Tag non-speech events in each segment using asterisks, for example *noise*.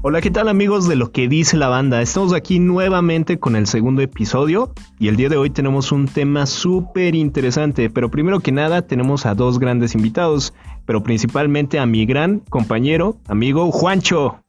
Hola, ¿qué tal amigos de lo que dice la banda? Estamos aquí nuevamente con el segundo episodio y el día de hoy tenemos un tema súper interesante, pero primero que nada tenemos a dos grandes invitados, pero principalmente a mi gran compañero, amigo Juancho.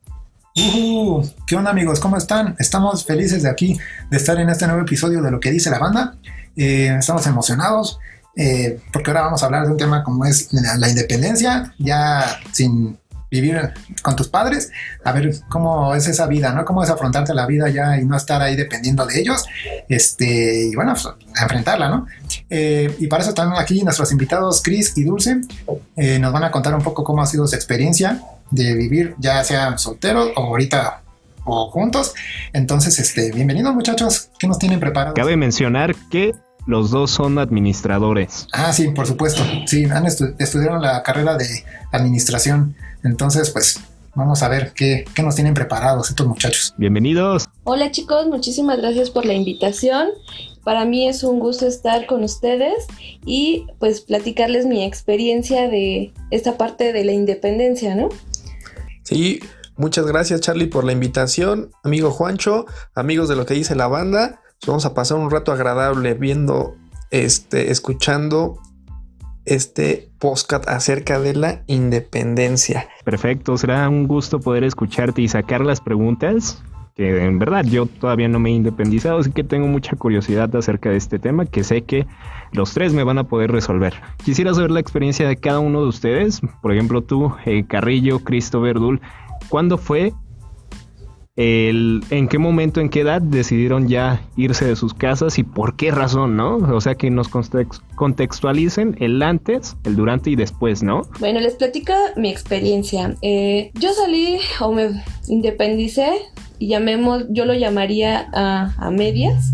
Uh, ¿Qué onda amigos? ¿Cómo están? Estamos felices de aquí, de estar en este nuevo episodio de lo que dice la banda. Eh, estamos emocionados eh, porque ahora vamos a hablar de un tema como es la independencia, ya sin vivir con tus padres, a ver cómo es esa vida, ¿no? Cómo es afrontarte la vida ya y no estar ahí dependiendo de ellos, este, y bueno, pues, enfrentarla, ¿no? Eh, y para eso están aquí nuestros invitados Chris y Dulce, eh, nos van a contar un poco cómo ha sido su experiencia de vivir, ya sea solteros o ahorita o juntos. Entonces, este, bienvenidos muchachos, ¿qué nos tienen preparados? Cabe mencionar que los dos son administradores. Ah, sí, por supuesto. Sí, han estudiaron la carrera de administración. Entonces, pues vamos a ver qué, qué nos tienen preparados estos muchachos. Bienvenidos. Hola chicos, muchísimas gracias por la invitación. Para mí es un gusto estar con ustedes y pues platicarles mi experiencia de esta parte de la independencia, ¿no? Sí, muchas gracias Charlie por la invitación, amigo Juancho, amigos de lo que dice la banda. Vamos a pasar un rato agradable viendo, este, escuchando este podcast acerca de la independencia. Perfecto, será un gusto poder escucharte y sacar las preguntas. Que en verdad yo todavía no me he independizado, así que tengo mucha curiosidad acerca de este tema que sé que los tres me van a poder resolver. Quisiera saber la experiencia de cada uno de ustedes, por ejemplo tú, eh, Carrillo, Cristo Verdul, ¿cuándo fue en qué momento, en qué edad decidieron ya irse de sus casas y por qué razón, ¿no? O sea, que nos contextualicen el antes, el durante y después, ¿no? Bueno, les platico mi experiencia. Eh, yo salí o me independicé, y llamemos, yo lo llamaría a, medias,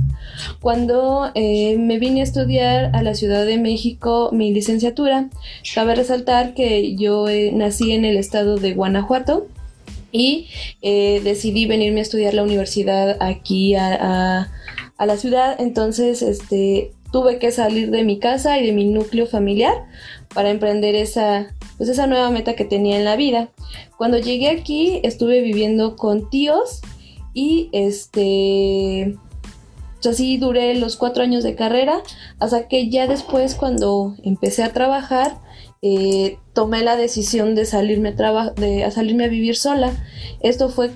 cuando eh, me vine a estudiar a la Ciudad de México mi licenciatura. Cabe resaltar que yo eh, nací en el estado de Guanajuato y eh, decidí venirme a estudiar la universidad aquí a, la ciudad. Entonces, este, tuve que salir de mi casa y de mi núcleo familiar para emprender esa, pues esa nueva meta que tenía en la vida. Cuando llegué aquí estuve viviendo con tíos y este así duré los cuatro años de carrera hasta que ya después cuando empecé a trabajar eh, tomé la decisión de salirme, a de, salirme a vivir sola. Esto fue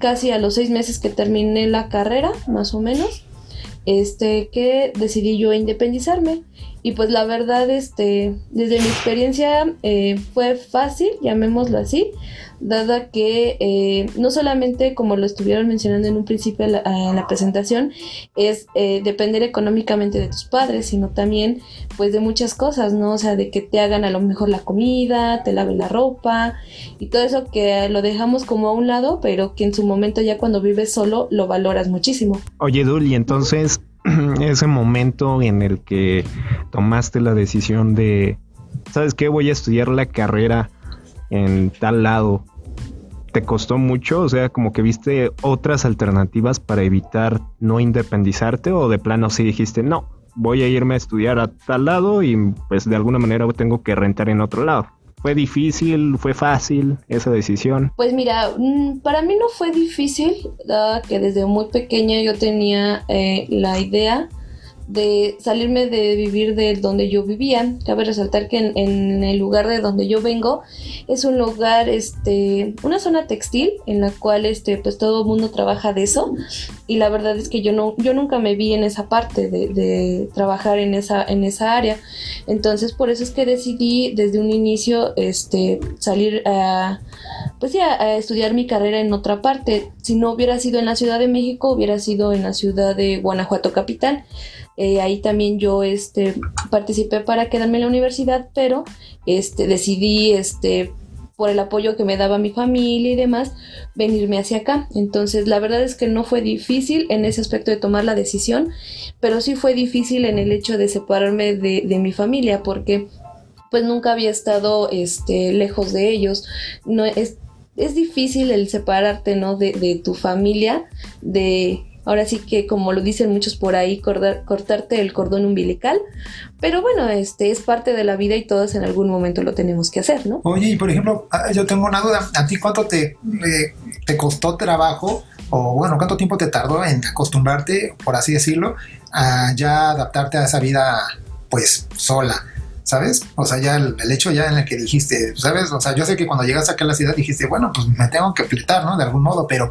casi a los seis meses que terminé la carrera, más o menos, este, que decidí yo independizarme. Y pues la verdad, este, desde mi experiencia eh, fue fácil, llamémoslo así, dada que eh, no solamente como lo estuvieron mencionando en un principio en la, presentación, es eh, depender económicamente de tus padres, sino también pues de muchas cosas, ¿no? O sea, de que te hagan a lo mejor la comida, te laven la ropa y todo eso que lo dejamos como a un lado, pero que en su momento ya cuando vives solo lo valoras muchísimo. Oye, Dul, y entonces *clears throat* ese momento en el que tomaste la decisión de, ¿sabes qué? Voy a estudiar la carrera en tal lado. ¿Te costó mucho? O sea, como que viste otras alternativas para evitar no independizarte o de plano sí dijiste, no, voy a irme a estudiar a tal lado y pues de alguna manera tengo que rentar en otro lado. ¿Fue difícil? ¿Fue fácil esa decisión? Pues mira, mm, para mí no fue difícil, dada que desde muy pequeña yo tenía eh, la idea de salirme de vivir de donde yo vivía. Cabe resaltar que en, el lugar de donde yo vengo es un lugar, este, una zona textil en la cual, este, pues todo el mundo trabaja de eso. Y la verdad es que yo no, yo nunca me vi en esa parte de, trabajar en esa, en esa área. Entonces, por eso es que decidí desde un inicio, este, salir a, pues ya, a estudiar mi carrera en otra parte. Si no hubiera sido en la Ciudad de México, hubiera sido en la ciudad de Guanajuato capital. Eh, ahí también yo este, participé para quedarme en la universidad, pero este, decidí, este, por el apoyo que me daba mi familia y demás, venirme hacia acá. Entonces, la verdad es que no fue difícil en ese aspecto de tomar la decisión, pero sí fue difícil en el hecho de separarme de, mi familia, porque pues nunca había estado este, lejos de ellos. No, es, es difícil el separarte, ¿no? De, de tu familia, de ahora sí que como lo dicen muchos por ahí, cortarte el cordón umbilical, pero bueno, este es parte de la vida y todos en algún momento lo tenemos que hacer, ¿no? Oye, y por ejemplo, ah, yo tengo una duda, ¿a ti cuánto te, te costó trabajo o bueno, cuánto tiempo te tardó en acostumbrarte, por así decirlo, a ya adaptarte a esa vida pues sola? ¿sabes? O sea, ya el, hecho ya en el que dijiste, ¿sabes? O sea, yo sé que cuando llegas acá a la ciudad dijiste, bueno, pues me tengo que fletar, ¿no? De algún modo, pero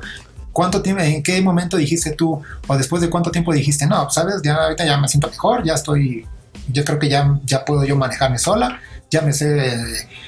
¿cuánto tiempo, en qué momento dijiste tú, o después de cuánto tiempo dijiste, no, ¿sabes? Ya ahorita ya me siento mejor, ya estoy, yo creo que ya, ya puedo yo manejarme sola, ya me sé,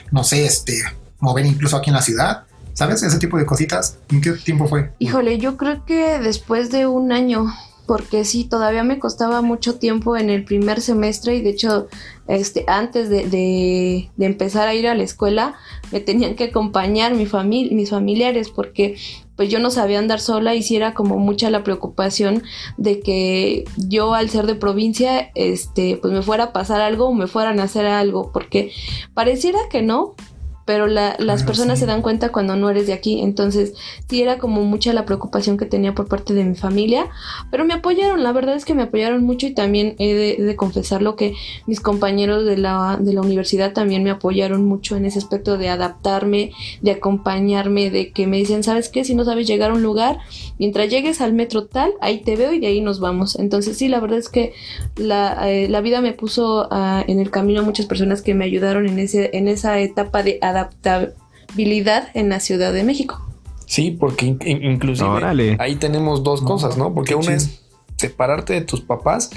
no sé, este, mover incluso aquí en la ciudad. ¿Sabes? Ese tipo de cositas. ¿En qué tiempo fue? Híjole, yo creo que después de un año, porque sí, todavía me costaba mucho tiempo en el primer semestre y de hecho, este, antes de, empezar a ir a la escuela, me tenían que acompañar mi mis familiares porque pues yo no sabía andar sola y sí era como mucha la preocupación de que yo al ser de provincia, este, pues me fuera a pasar algo o me fueran a hacer algo, porque pareciera que no, pero las personas se dan cuenta cuando no eres de aquí. Entonces, sí era como mucha la preocupación que tenía por parte de mi familia, pero me apoyaron, la verdad es que me apoyaron mucho y también he de, confesarlo que mis compañeros de la, de la universidad también me apoyaron mucho en ese aspecto de adaptarme, de acompañarme, de que me dicen, ¿sabes qué? Si no sabes llegar a un lugar, mientras llegues al metro tal, ahí te veo y de ahí nos vamos. Entonces, sí, la verdad es que la, eh, vida me puso ah, en el camino a muchas personas que me ayudaron en, ese, en esa etapa de adaptación adaptabilidad en la Ciudad de México. Sí, porque inclusive ahí tenemos dos cosas, ¿no? Porque una es separarte de tus papás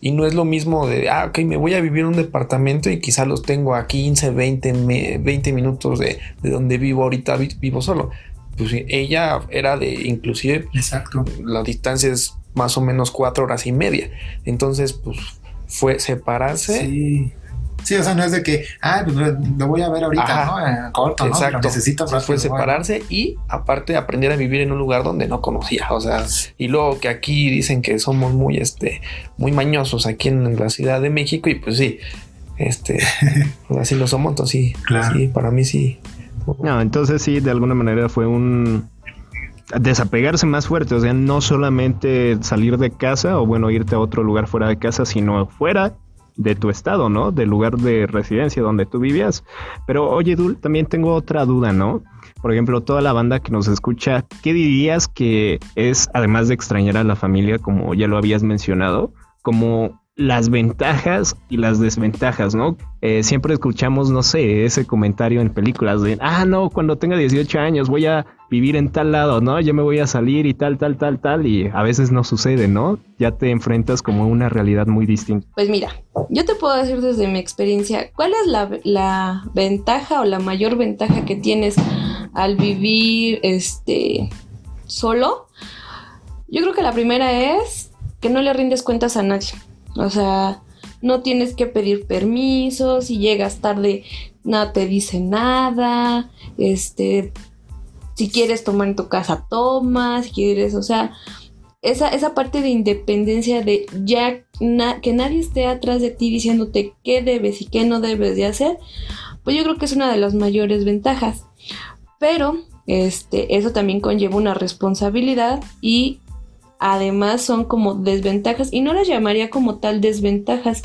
y no es lo mismo de, ah, ok, me voy a vivir en un departamento y quizá los tengo a 15, 20, 20 minutos de, de donde vivo ahorita, vivo solo. Pues ella era de, inclusive, Exacto. la distancia es más o menos cuatro horas y media. Entonces, pues fue separarse. Sí Sí, o sea, no es de que, ah, pues lo voy a ver ahorita, ¿no? En corto, Exacto. ¿no? necesito Fue separarse y aparte aprender a vivir en un lugar donde no conocía. O sea, y luego que aquí dicen que somos muy, este, muy mañosos aquí en la Ciudad de México, y pues sí, este, *laughs* pues así lo somos, entonces sí, claro. sí, para mí sí. No, entonces sí, de alguna manera fue un desapegarse más fuerte, o sea, no solamente salir de casa o bueno, irte a otro lugar fuera de casa, sino fuera de tu estado, ¿no? Del lugar de residencia donde tú vivías. Pero oye, Dul, también tengo otra duda, ¿no? Por ejemplo, toda la banda que nos escucha, ¿qué dirías que es, además de extrañar a la familia, como ya lo habías mencionado, como las ventajas y las desventajas, ¿no? Eh, siempre escuchamos, no sé, ese comentario en películas de, ah, no, cuando tenga 18 años voy a vivir en tal lado, ¿no? Ya me voy a salir y tal, tal, tal, tal, y a veces no sucede, ¿no? Ya te enfrentas como a una realidad muy distinta. Pues mira, yo te puedo decir desde mi experiencia, ¿cuál es la, la ventaja o la mayor ventaja que tienes al vivir, este, solo? Yo creo que la primera es que no le rindes cuentas a nadie. O sea, no tienes que pedir permiso, si llegas tarde no te dice nada, este, si quieres tomar en tu casa, tomas, si quieres, o sea, esa, esa parte de independencia de ya que nadie esté atrás de ti diciéndote qué debes y qué no debes de hacer, pues yo creo que es una de las mayores ventajas. Pero este, eso también conlleva una responsabilidad y además son como desventajas y no las llamaría como tal desventajas,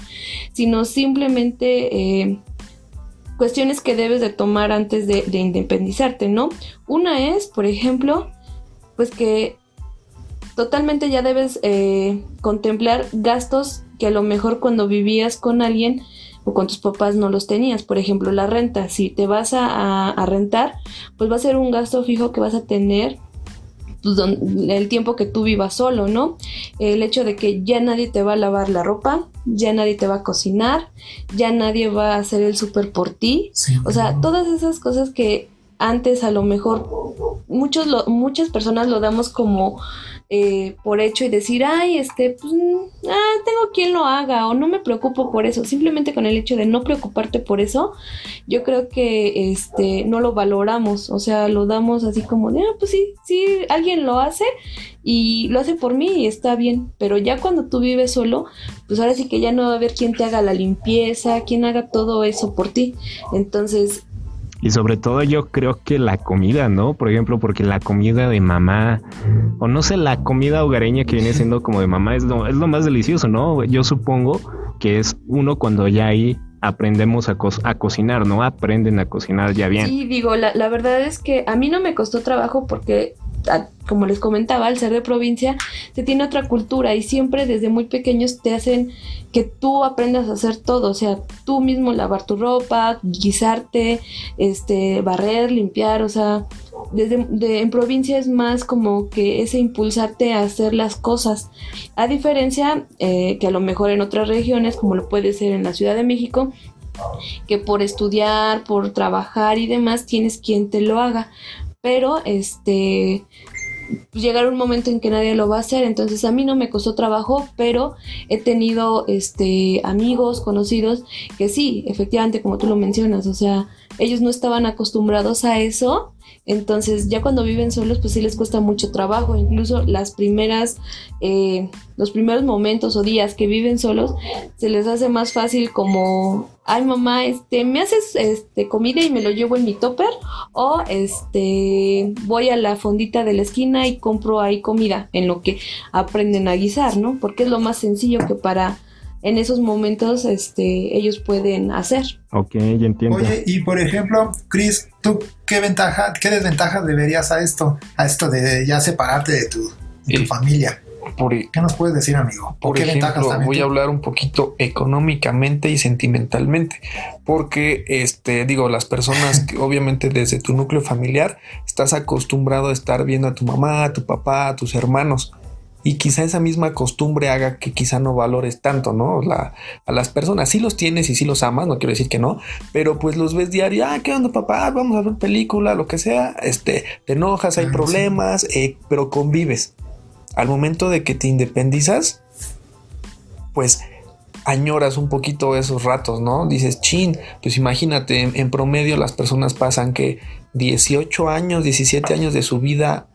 sino simplemente eh, cuestiones que debes de tomar antes de, independizarte, ¿no? Una es, por ejemplo, pues que totalmente ya debes eh, contemplar gastos que a lo mejor cuando vivías con alguien o con tus papás no los tenías. Por ejemplo, la renta. Si te vas a, a rentar, pues va a ser un gasto fijo que vas a tener el tiempo que tú vivas solo, ¿no? El hecho de que ya nadie te va a lavar la ropa, ya nadie te va a cocinar, ya nadie va a hacer el súper por ti. o sea, todas esas cosas que antes a lo mejor muchos muchas personas lo damos como eh, por hecho y decir, ay, este, pues, mm, ah, tengo quien lo haga o no me preocupo por eso. Simplemente con el hecho de no preocuparte por eso, yo creo que este, no lo valoramos, o sea, lo damos así como de, ah, pues sí, sí, alguien lo hace y lo hace por mí y está bien, pero ya cuando tú vives solo, pues ahora sí que ya no va a haber quien te haga la limpieza, quien haga todo eso por ti. Entonces, Y sobre todo yo creo que la comida, ¿no? Por ejemplo, porque la comida de mamá, o no sé, la comida hogareña que viene siendo como de mamá es lo, es lo más delicioso, ¿no? Yo supongo que es uno cuando ya ahí aprendemos a, a cocinar, ¿no? Aprenden a cocinar ya bien. Sí, digo, la, la verdad es que a mí no me costó trabajo porque como les comentaba, al ser de provincia, se tiene otra cultura y siempre desde muy pequeños te hacen que tú aprendas a hacer todo, o sea, tú mismo lavar tu ropa, guisarte, este, barrer, limpiar, o sea, desde en provincia es más como que ese impulsarte a hacer las cosas, a diferencia eh, que a lo mejor en otras regiones, como lo puede ser en la Ciudad de México, que por estudiar, por trabajar y demás, tienes quien te lo haga pero este llegar un momento en que nadie lo va a hacer, entonces a mí no me costó trabajo, pero he tenido este amigos, conocidos que sí, efectivamente como tú lo mencionas, o sea, ellos no estaban acostumbrados a eso entonces ya cuando viven solos pues sí les cuesta mucho trabajo, incluso las primeras, eh, los primeros momentos o días que viven solos se les hace más fácil como, ay mamá, este, me haces este, comida y me lo llevo en mi topper o este, voy a la fondita de la esquina y compro ahí comida en lo que aprenden a guisar, ¿no? Porque es lo más sencillo que para en esos momentos este, ellos pueden hacer. Ok, ya entiendo. Oye, y por ejemplo, Chris, ¿tú qué ventaja, qué desventajas deberías a esto, a esto de ya separarte de tu, familia? E- ¿Qué nos puedes decir, amigo? Por ejemplo, voy a hablar un poquito económicamente y sentimentalmente, porque este digo, las personas que *laughs* obviamente desde tu núcleo familiar estás acostumbrado a estar viendo a tu mamá, a tu papá, a tus hermanos y quizá esa misma costumbre haga que quizá no valores tanto, ¿no? La, a las personas. Sí los tienes y sí los amas, no quiero decir que no, pero pues los ves diario, ah, ¿qué onda papá? Vamos a ver película, lo que sea, este, te enojas, hay ah, problemas, eh, pero convives. Al momento de que te independizas, pues añoras un poquito esos ratos, ¿no? Dices, chin, pues imagínate, en, en promedio las personas pasan que 18 años, 17 años de su vida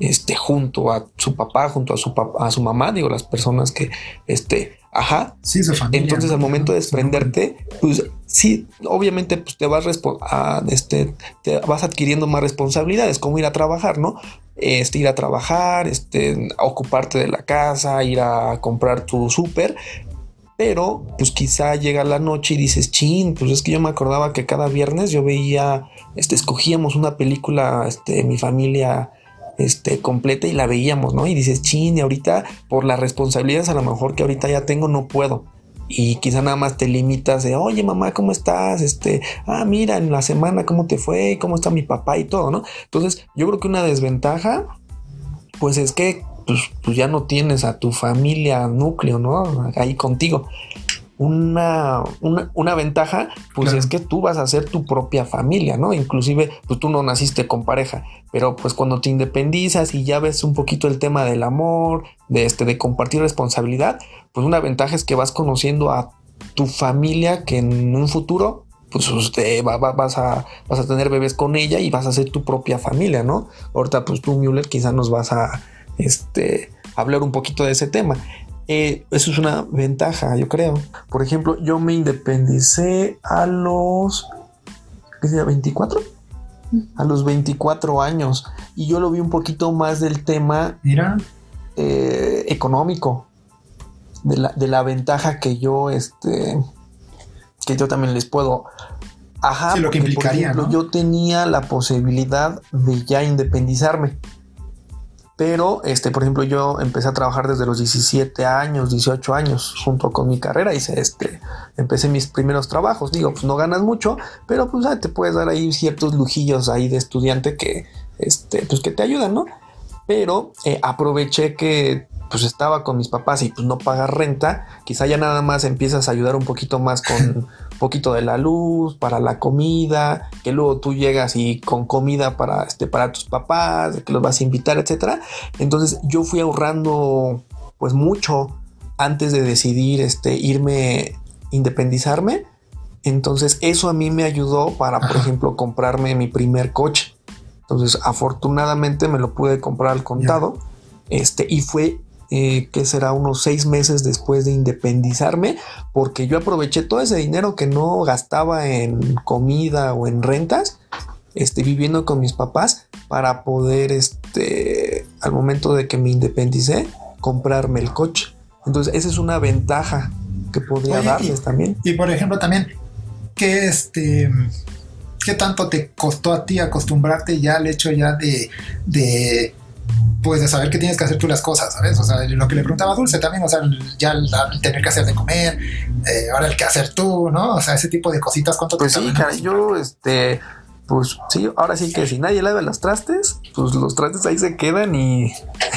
este, junto a su papá, junto a su, papá, a su mamá, digo, las personas que, este, ajá. Sí, su familia. Entonces, al momento de desprenderte, pues sí, obviamente, pues te vas, a, este, te vas adquiriendo más responsabilidades, como ir a trabajar, ¿no? Este, ir a trabajar, este, ocuparte de la casa, ir a comprar tu súper, pero pues quizá llega la noche y dices, chin, pues es que yo me acordaba que cada viernes yo veía, este, escogíamos una película, este, mi familia este, completa y la veíamos, ¿no? Y dices, chin, y ahorita por las responsabilidades a lo mejor que ahorita ya tengo no puedo. Y quizá nada más te limitas de, oye mamá, ¿cómo estás? Este, ah, mira, en la semana, ¿cómo te fue? ¿Cómo está mi papá y todo, ¿no? Entonces, yo creo que una desventaja, pues es que pues, pues ya no tienes a tu familia núcleo, ¿no? Ahí contigo una, una, ventaja, pues es que tú vas a ser tu propia familia, ¿no? Inclusive, pues tú no naciste con pareja, pero pues cuando te independizas y ya ves un poquito el tema del amor, de este, de compartir responsabilidad, pues una ventaja es que vas conociendo a tu familia que en un futuro pues usted va, vas, a, vas a tener bebés con ella y vas a ser tu propia familia, ¿no? Ahorita pues tú, Müller, quizás nos vas a este, hablar un poquito de ese tema. Eh, eso es una ventaja, yo creo. Por ejemplo, yo me independicé a los ¿qué sea, 24 a los 24 años. Y yo lo vi un poquito más del tema Mira. Eh, económico de la, de la, ventaja que yo este que yo también les puedo. Ajá lo que implicaría yo tenía la posibilidad de ya independizarme pero, este, por ejemplo, yo empecé a trabajar desde los 17 años, 18 años, junto con mi carrera. Hice este, empecé mis primeros trabajos. Digo, pues no ganas mucho, pero pues te puedes dar ahí ciertos lujillos ahí de estudiante que, este, pues que te ayudan, ¿no? Pero eh, aproveché que pues estaba con mis papás y pues no pagas renta, quizá ya nada más empiezas a ayudar un poquito más con *laughs* poquito de la luz, para la comida, que luego tú llegas y con comida para, este, para tus papás, que los vas a invitar, etcétera. Entonces yo fui ahorrando pues mucho antes de decidir este, irme, independizarme. Entonces eso a mí me ayudó para, por ejemplo, comprarme mi primer coche. Entonces afortunadamente me lo pude comprar al contado. Este, y fue eh, que será unos seis meses después de independizarme, porque yo aproveché todo ese dinero que no gastaba en comida o en rentas este, viviendo con mis papás para poder, este, al momento de que me independicé, comprarme el coche. Entonces, esa es una ventaja que podría darles también. Y por ejemplo, también, ¿qué, este, ¿qué tanto te costó a ti acostumbrarte ya al hecho ya de, de pues de saber que tienes que hacer tú las cosas, ¿sabes? O sea, lo que le preguntaba Dulce también, o sea, ya el, tener que hacer de comer, eh, ahora el que hacer tú, ¿no? O sea, ese tipo de cositas, ¿cuánto pues sí, cara, yo, este, pues sí, ahora sí que si nadie lava los trastes, pues los trastes ahí se quedan y,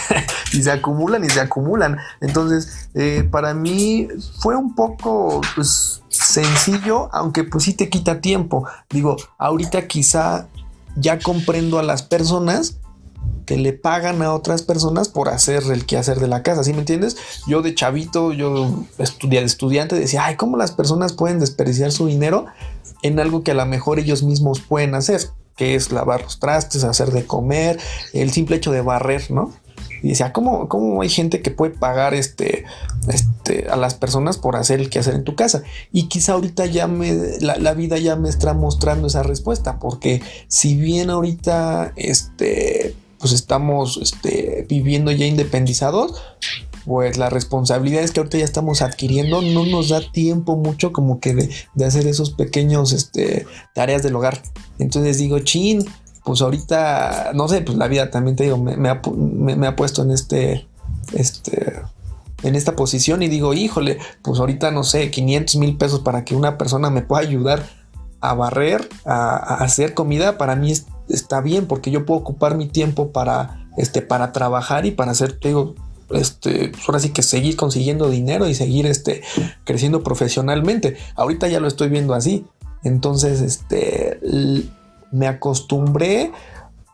*laughs* y se acumulan y se acumulan. Entonces, eh, para mí fue un poco pues, sencillo, aunque pues sí te quita tiempo. Digo, ahorita quizá ya comprendo a las personas le pagan a otras personas por hacer el quehacer de la casa, ¿sí me entiendes? Yo de chavito, yo estudié de estudiante, decía, ay, ¿cómo las personas pueden desperdiciar su dinero en algo que a lo mejor ellos mismos pueden hacer? que es lavar los trastes, hacer de comer, el simple hecho de barrer, ¿no? Y decía, ¿cómo, ¿cómo, hay gente que puede pagar este, este, a las personas por hacer el que hacer en tu casa? Y quizá ahorita ya me, la, la, vida ya me está mostrando esa respuesta, porque si bien ahorita, este, pues estamos este, viviendo ya independizados, pues las responsabilidades que ahorita ya estamos adquiriendo no nos da tiempo mucho como que de, hacer esos pequeños este, tareas del hogar. Entonces digo, chin, pues ahorita, no sé, pues la vida también te digo, me, ha, puesto en este, este, en esta posición y digo, híjole, pues ahorita no sé, 500 mil pesos para que una persona me pueda ayudar a barrer, a, a hacer comida, para mí es está bien porque yo puedo ocupar mi tiempo para, este, para trabajar y para hacer, digo, este, pues ahora sí que seguir consiguiendo dinero y seguir este, creciendo profesionalmente. Ahorita ya lo estoy viendo así. Entonces, este, me acostumbré,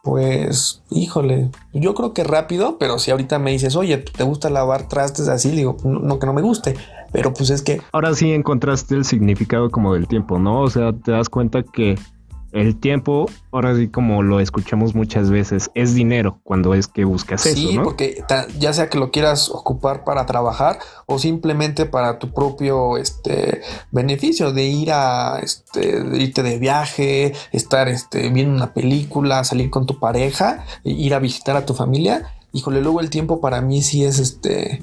pues, híjole, yo creo que rápido, pero si ahorita me dices, oye, ¿te gusta lavar trastes así? Digo, no que no me guste, pero pues es que... Ahora sí encontraste el significado como del tiempo, ¿no? O sea, te das cuenta que el tiempo, ahora sí como lo escuchamos muchas veces, es dinero cuando es que buscas eso. Sí, porque ya sea que lo quieras ocupar para trabajar o simplemente para tu propio este, beneficio de ir a este, irte de viaje, estar este, viendo una película, salir con tu pareja, ir a visitar a tu familia. Híjole, luego el tiempo para mí sí es este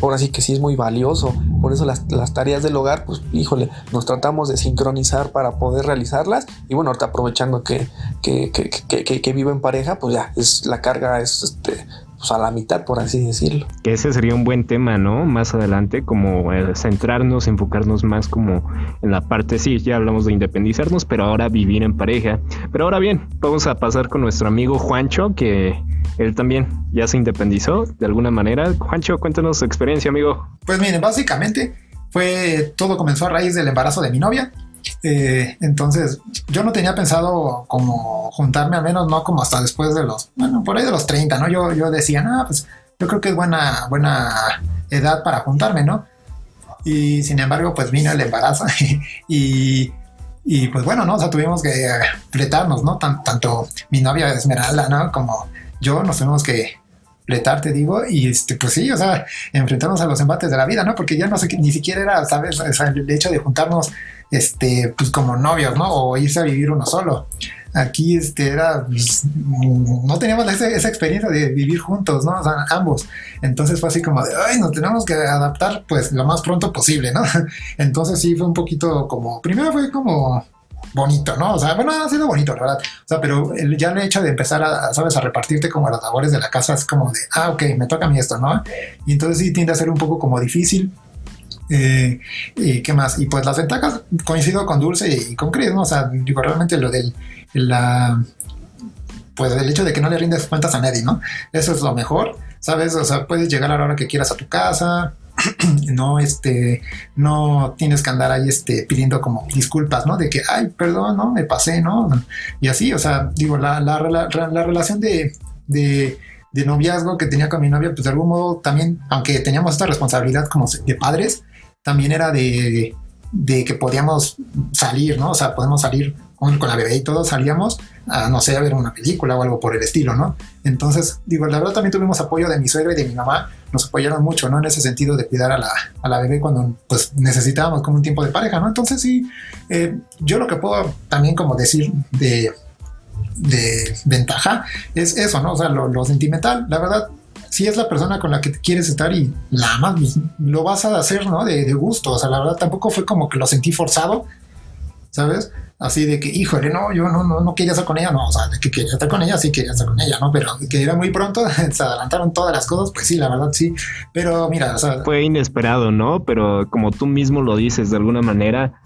ahora sí que sí es muy valioso. Por eso las, tareas del hogar, pues híjole, nos tratamos de sincronizar para poder realizarlas. Y bueno, ahorita aprovechando que, que, que, que, vivo en pareja, pues ya, es la carga es este, pues a la mitad, por así decirlo. Que ese sería un buen tema, ¿no? Más adelante, como eh, centrarnos, enfocarnos más como en la parte, sí, ya hablamos de independizarnos, pero ahora vivir en pareja. Pero ahora bien, vamos a pasar con nuestro amigo Juancho, que él también ya se independizó de alguna manera. Juancho, cuéntanos su experiencia, amigo. Pues miren, básicamente fue todo comenzó a raíz del embarazo de mi novia. Eh, entonces, yo no tenía pensado como juntarme, al menos no como hasta después de los, bueno, por ahí de los 30, ¿no? Yo, yo decía, no, pues yo creo que es buena, buena edad para juntarme, ¿no? Y sin embargo, pues vino el embarazo *laughs* y, y pues bueno, ¿no? O sea, tuvimos que fletarnos, ¿no? tanto mi novia Esmeralda, ¿no? Como yo nos tenemos que fletar, te digo, y este, pues sí, o sea, enfrentarnos a los embates de la vida, ¿no? Porque ya no sé, ni siquiera era, ¿sabes? O sea, el hecho de juntarnos, este, pues como novios, ¿no? O irse a vivir uno solo. Aquí, este, era, pues, no teníamos esa, esa, experiencia de vivir juntos, ¿no? O sea, ambos. Entonces fue así como de, ay, nos tenemos que adaptar, pues, lo más pronto posible, ¿no? *laughs* Entonces sí fue un poquito como, primero fue como, bonito, ¿no? O sea, bueno, ha sido bonito, la verdad. O sea, pero el, ya el hecho de empezar a, ¿sabes? A repartirte como las labores de la casa es como de, ah, ok, me toca a mí esto, ¿no? Y entonces sí tiende a ser un poco como difícil. Eh, y qué más, y pues las ventajas coincido con Dulce y con Chris, ¿no? O sea, digo, realmente lo del, la, pues el hecho de que no le rindes cuentas a nadie, ¿no? Eso es lo mejor, ¿sabes? O sea, puedes llegar a la hora que quieras a tu casa, *clears throat* no, este, no tienes que andar ahí, este, pidiendo como disculpas, ¿no? De que, ay, perdón, no, me pasé, ¿no? Y así, o sea, digo, la, la, relación de, de, noviazgo que tenía con mi novia, pues de algún modo también, aunque teníamos esta responsabilidad como de padres, también era de, de que podíamos salir, ¿no? O sea, podemos salir con, la bebé y todo, salíamos a, no sé, a ver una película o algo por el estilo, ¿no? Entonces, digo, la verdad también tuvimos apoyo de mi suegra y de mi mamá, nos apoyaron mucho, ¿no? En ese sentido de cuidar a la, a la bebé cuando pues necesitábamos como un tiempo de pareja, ¿no? Entonces sí, eh, yo lo que puedo también como decir de, de ventaja es eso, ¿no? O sea, lo, lo sentimental, la verdad, si es la persona con la que quieres estar y la amas, pues, lo vas a hacer, ¿no? De, de gusto, o sea, la verdad tampoco fue como que lo sentí forzado, ¿sabes? Así de que, híjole, no, yo no, no, no quería estar con ella, no, o sea, de que quería estar con ella, sí quería estar con ella, ¿no? Pero que era muy pronto, *laughs* se adelantaron todas las cosas, pues sí, la verdad sí, pero mira, o Fue inesperado, ¿no? Pero como tú mismo lo dices, de alguna manera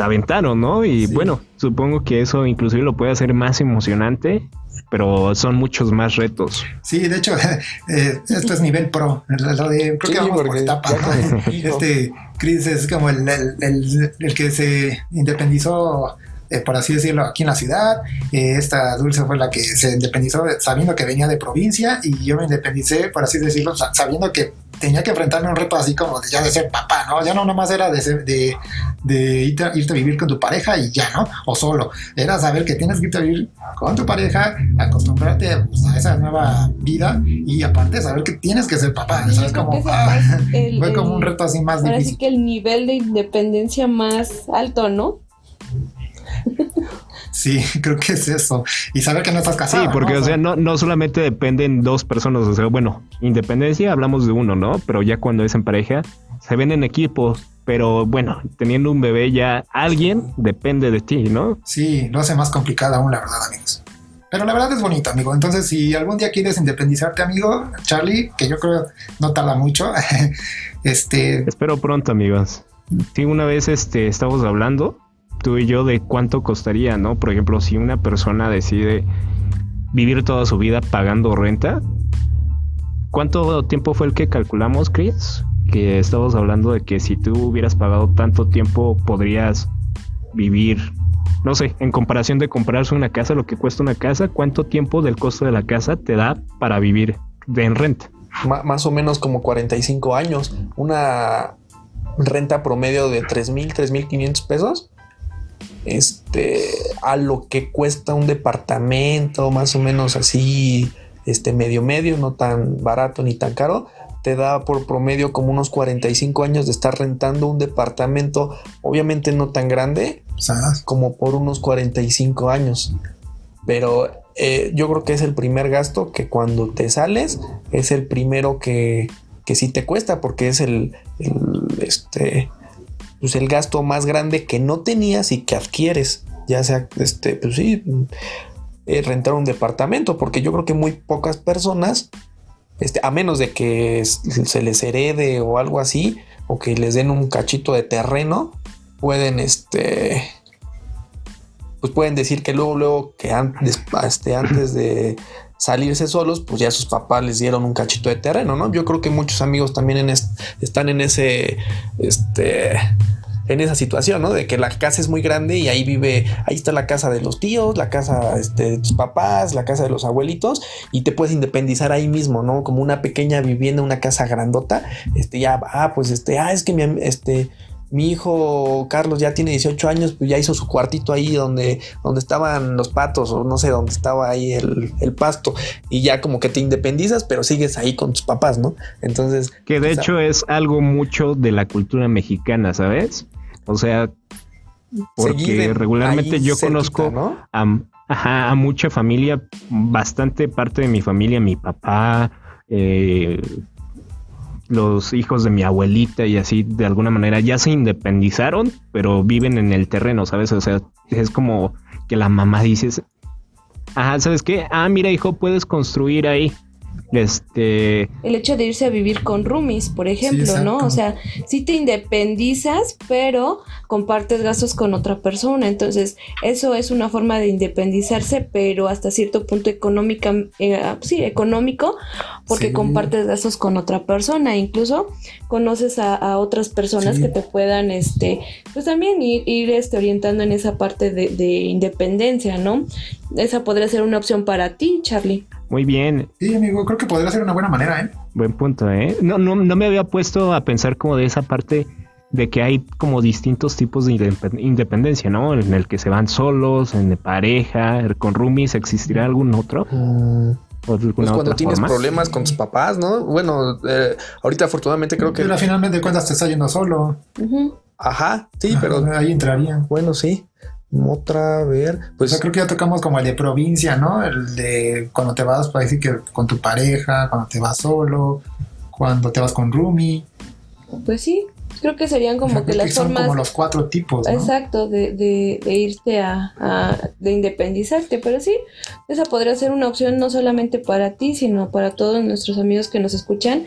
aventaron, ¿no? Y Sí. bueno, supongo que eso inclusive lo puede hacer más emocionante, pero son muchos más retos. Sí, de hecho, *laughs* eh, esto es nivel pro. Lo de, creo Sí, que vamos por ya ¿no? *laughs* Este Chris es como el, el- el- el que se independizó, eh, por así decirlo, aquí en la ciudad. Eh, esta Dulce fue la que se independizó de- sabiendo que venía de provincia y yo me independicé, por así decirlo, sa- sabiendo que tenía que enfrentarme a un reto así como de, ya de ser papá, ¿no? Ya no nomás era de, ser- de, de irte, a- irte a vivir con tu pareja y ya, ¿no? O solo. Era saber que tienes que irte a vivir con tu pareja, acostumbrarte pues, a esa nueva vida y aparte saber que tienes que ser papá. Sí, Eso yo es creo como, ah, fue el- fue como un reto así más Ahora difícil. que el nivel de independencia más alto, ¿no? Sí, *laughs* creo que es eso. Y saber que no estás Sí, casado. porque, ¿no? o sea, no, no solamente dependen dos personas, o sea, bueno, independencia hablamos de uno, ¿no? Pero ya cuando es en pareja, se ven en equipos, pero bueno, teniendo un bebé ya alguien depende de ti, ¿no? Sí, lo hace más complicado aún, la verdad, amigos. Pero la verdad es bonito, amigo. Entonces, si algún día quieres independizarte, amigo, Charlie, que yo creo no tarda mucho, *laughs* este, Espero pronto, amigos. Sí, una vez este, estábamos hablando, tú y yo, de cuánto costaría, ¿no? Por ejemplo, si una persona decide vivir toda su vida pagando renta, ¿cuánto tiempo fue el que calculamos, Chris? Que estábamos hablando de que si tú hubieras pagado tanto tiempo, podrías vivir, no sé, en comparación de comprarse una casa, lo que cuesta una casa, ¿cuánto tiempo del costo de la casa te da para vivir de en renta? Más o menos como 45 años. Una renta promedio de 3.000, 3.500 pesos. Este, a lo que cuesta un departamento, más o menos así, este medio medio, no tan barato ni tan caro, te da por promedio como unos 45 años de estar rentando un departamento, obviamente no tan grande, como por unos 45 años. Pero eh, yo creo que es el primer gasto que cuando te sales es el primero que, que sí te cuesta porque es el, el, este, pues el gasto más grande que no tenías y que adquieres. Ya sea, este, pues sí, eh, rentar un departamento, porque yo creo que muy pocas personas, este, a menos de que se les herede o algo así, o que les den un cachito de terreno, pueden, este, pues pueden decir que luego, luego que antes, este, antes de salirse solos, pues ya sus papás les dieron un cachito de terreno, ¿no? Yo creo que muchos amigos también están en ese, este, en esa situación, ¿no? De que la casa es muy grande y ahí vive, ahí está la casa de los tíos, la casa este, de tus papás, la casa de los abuelitos y te puedes independizar ahí mismo, ¿no? Como una pequeña vivienda, una casa grandota, este, ya, ah, pues este, ah, es que mi, este, mi hijo Carlos ya tiene 18 años, pues ya hizo su cuartito ahí donde, donde estaban los patos o no sé, donde estaba ahí el, el pasto y ya como que te independizas, pero sigues ahí con tus papás, ¿no? Entonces... Que de sea, hecho es algo mucho de la cultura mexicana, ¿sabes? O sea, porque regularmente yo cerquita, conozco ¿no? a, ajá, a mucha familia, bastante parte de mi familia, mi papá, eh, los hijos de mi abuelita y así, de alguna manera, ya se independizaron, pero viven en el terreno, ¿sabes? O sea, es como que la mamá dice, ajá, ¿sabes qué? Ah, mira, hijo, puedes construir ahí. Este, El hecho de irse a vivir con roomies, por ejemplo, ¿no? O sea, sí te independizas, pero compartes gastos con otra persona. Entonces, eso es una forma de independizarse, pero hasta cierto punto económica, eh, sí, económico, porque Sí. compartes gastos con otra persona. Incluso conoces a, a otras personas Sí. que te puedan, este, pues también ir, ir este, orientando en esa parte de, de independencia, ¿no? Esa podría ser una opción para ti, Charlie. Muy bien, Sí, amigo, creo que podría ser una buena manera, ¿eh? Buen punto, ¿eh? No, no, no me había puesto a pensar como de esa parte de que hay como distintos tipos de indep- independencia, ¿no? En el que se van solos, en de pareja, con roomies, ¿existirá algún otro? ¿O alguna Pues cuando otra tienes forma? problemas con tus papás, ¿no? Bueno, eh, ahorita afortunadamente creo que... Pero finalmente de cuentas te está yendo solo. Ajá, sí, pero Ahí entraría. bueno, sí. Otra, a ver, Pues pues creo que ya tocamos como el de provincia, ¿no? El de cuando te vas, para decir que con tu pareja, cuando te vas solo, cuando te vas con roomie. Pues sí, creo que serían O sea, como que las son formas como los cuatro tipos, ¿no? Exacto, de, de, de irte a, a- de independizarte, pero sí, esa podría ser una opción no solamente para ti, sino para todos nuestros amigos que nos escuchan.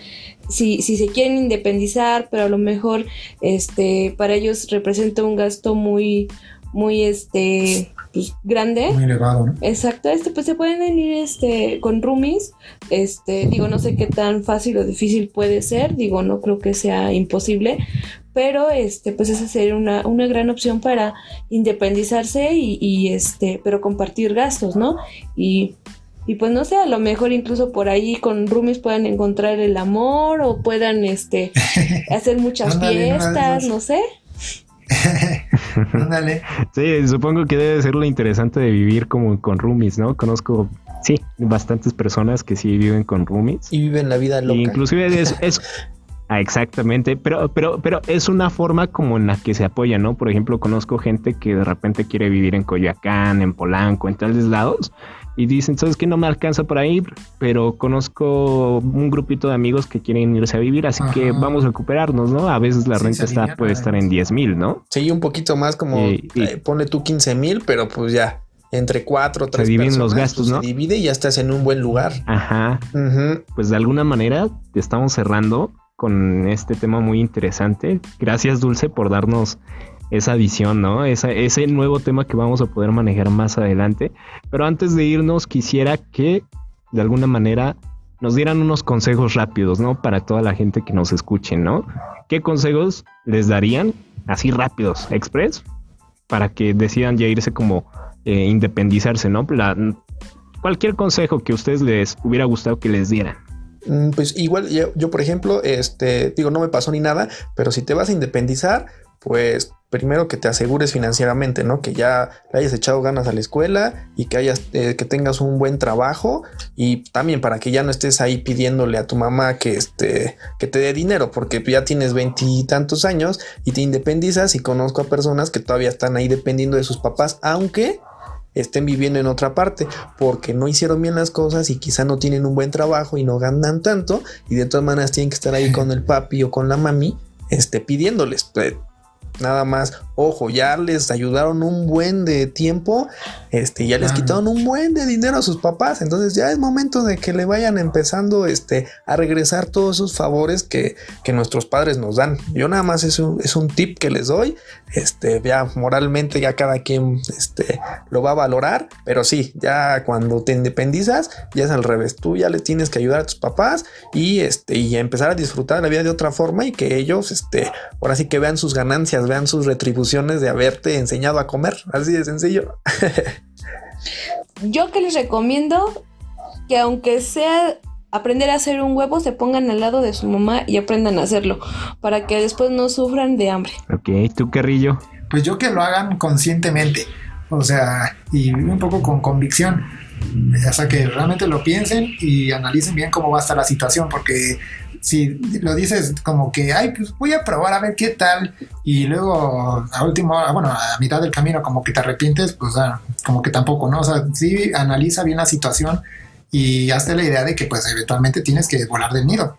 Si, si se quieren independizar, pero a lo mejor este para ellos representa un gasto muy, muy este pues, grande. Muy elevado, ¿no? Exacto, este pues se pueden ir este con roomies. Este, digo, no sé qué tan fácil o difícil puede ser, digo, no creo que sea imposible, pero este pues esa sería una, una gran opción para independizarse y, y, este, pero compartir gastos, ¿no? Y y pues no sé, a lo mejor incluso por ahí con roomies puedan encontrar el amor o puedan este *laughs* hacer muchas Ándale, fiestas, no sé. *laughs* Ándale. Sí, supongo que debe ser lo interesante de vivir como con roomies, ¿no? Conozco, sí, bastantes personas que sí viven con roomies. y viven la vida loca. Y inclusive es, *laughs* es- ah, exactamente, pero, pero, pero es una forma como en la que se apoya, ¿no? Por ejemplo, conozco gente que de repente quiere vivir en Coyoacán, en Polanco, en tales lados, y dicen, ¿sabes que No me alcanza para ir, pero conozco un grupito de amigos que quieren irse a vivir, así que vamos a recuperarnos, ¿no? A veces la Sí, renta se está, puede estar en además. 10 mil, ¿no? Sí, un poquito más como Y- y- eh, pone tú 15 mil, pero pues ya entre cuatro o tres dividen los gastos, pues, ¿no? Se divide y ya estás en un buen lugar. Ajá, pues de alguna manera estamos cerrando con este tema muy interesante. Gracias Dulce por darnos esa visión, ¿no? Esa- ese nuevo tema que vamos a poder manejar más adelante. Pero antes de irnos quisiera que de alguna manera nos dieran unos consejos rápidos, ¿no? Para toda la gente que nos escuche, ¿no? ¿Qué consejos les darían así rápidos, express, para que decidan ya irse como eh, independizarse, ¿no? Cualquier consejo que a ustedes les hubiera gustado que les dieran. Mm, Pues igual yo, yo, por ejemplo, este, digo, no me pasó ni nada, pero si te vas a independizar, pues primero que te asegures financieramente, ¿no? Que ya le hayas echado ganas a la escuela y que hayas, eh, que tengas un buen trabajo y también para que ya no estés ahí pidiéndole a tu mamá que este, que te dé dinero, porque ya tienes veintitantos años y te independizas y conozco a personas que todavía están ahí dependiendo de sus papás, aunque estén viviendo en otra parte porque no hicieron bien las cosas y quizá no tienen un buen trabajo y no ganan tanto y de todas maneras tienen que estar ahí *laughs* con el papi o con la mami este pidiéndoles Eh, nada más ojo ya les ayudaron un buen de tiempo este ya les quitaron un buen de dinero a sus papás. Entonces ya es momento de que le vayan empezando este a regresar todos esos favores que, que nuestros padres nos dan. Yo nada más es un, es un tip que les doy este ya moralmente ya cada quien este lo va a valorar, pero sí, ya cuando te independizas, ya es al revés. Tú ya le tienes que ayudar a tus papás y este y empezar a disfrutar la vida de otra forma y que ellos, este, ahora sí que vean sus ganancias, vean sus retribuciones de haberte enseñado a comer. Así de sencillo. *laughs* Yo que les recomiendo que aunque sea aprender a hacer un huevo, se pongan al lado de su mamá y aprendan a hacerlo, para que después no sufran de hambre. Ok, tú Carrillo. Pues yo que lo hagan conscientemente, o sea, y un poco con convicción. O sea, que realmente lo piensen y analicen bien cómo va a estar la situación, porque si lo dices como que, ay, pues voy a probar a ver qué tal, y luego a último, bueno, a mitad del camino como que te arrepientes, pues ah, como que tampoco, ¿no? O sea, sí analiza bien la situación y hazte la idea de que pues eventualmente tienes que volar del nido.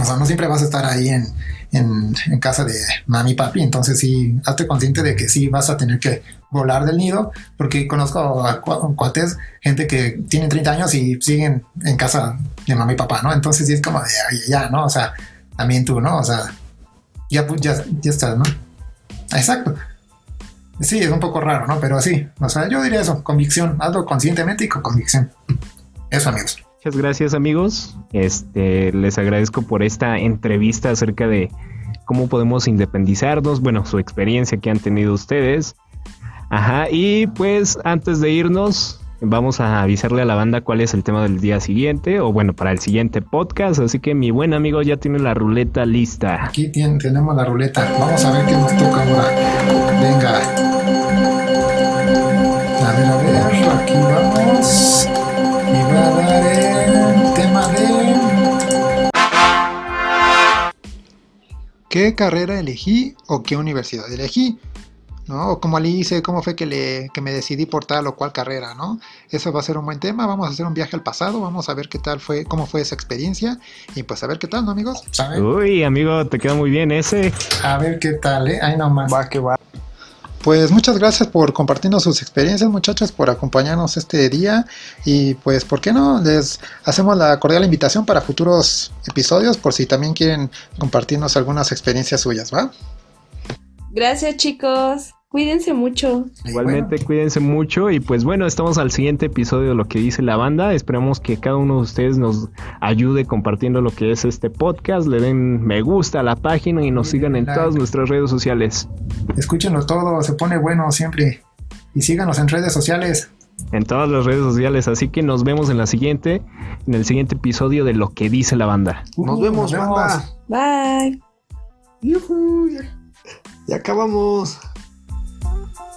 O sea, no siempre vas a estar ahí en, en, casa de mami y papi, entonces sí, hazte consciente de que sí vas a tener que volar del nido, porque conozco a cua- cuates, gente que tienen 30 años y siguen en casa de mami y papá, ¿no? Entonces sí es como de, "Ay, ya, ¿no? O sea, también tú, ¿no? O sea, ya, pues, ya, ya estás, ¿no? Exacto. Sí, es un poco raro, ¿no? Pero sí, o sea, yo diría eso, convicción, hazlo conscientemente y con convicción. Eso, amigos. Muchas gracias amigos. Este, les agradezco por esta entrevista acerca de cómo podemos independizarnos, bueno, su experiencia que han tenido ustedes. Ajá, y pues antes de irnos, vamos a avisarle a la banda cuál es el tema del día siguiente, o bueno, para el siguiente podcast. Así que mi buen amigo ya tiene la ruleta lista. Aquí tien- tenemos la ruleta. Vamos a ver qué nos toca ahora. Venga. A ver, a ver, aquí vamos. Y va a dar ¿Qué carrera elegí o qué universidad elegí? ¿no? O como le hice, cómo fue que, le, que me decidí por tal o cual carrera, ¿no? Eso va a ser un buen tema, vamos a hacer un viaje al pasado, vamos a ver qué tal fue, cómo fue esa experiencia y pues a ver qué tal, ¿no, amigos? Uy, amigo, te queda muy bien ese. a ver qué tal, ¿eh? Ahí nomás. Va que va. Pues muchas gracias por compartirnos sus experiencias, muchachos, por acompañarnos este día. Y pues, ¿por qué no? Les hacemos la cordial invitación para futuros episodios, por si también quieren compartirnos algunas experiencias suyas, ¿va? Gracias, chicos. Cuídense mucho. Igualmente, bueno, cuídense mucho. Y pues bueno, estamos al siguiente episodio de lo que dice la banda. Esperamos que cada uno de ustedes nos ayude compartiendo lo que es este podcast. Le den me gusta a la página y nos Sí, sigan en like. todas nuestras redes sociales. escúchenlo todo, se pone bueno siempre. Y síganos en redes sociales. En todas las redes sociales. Así que nos vemos en la siguiente, en el siguiente episodio de lo que dice la banda. Nos Uh, vemos, banda. Bye. Ya, ya acabamos. Thank you.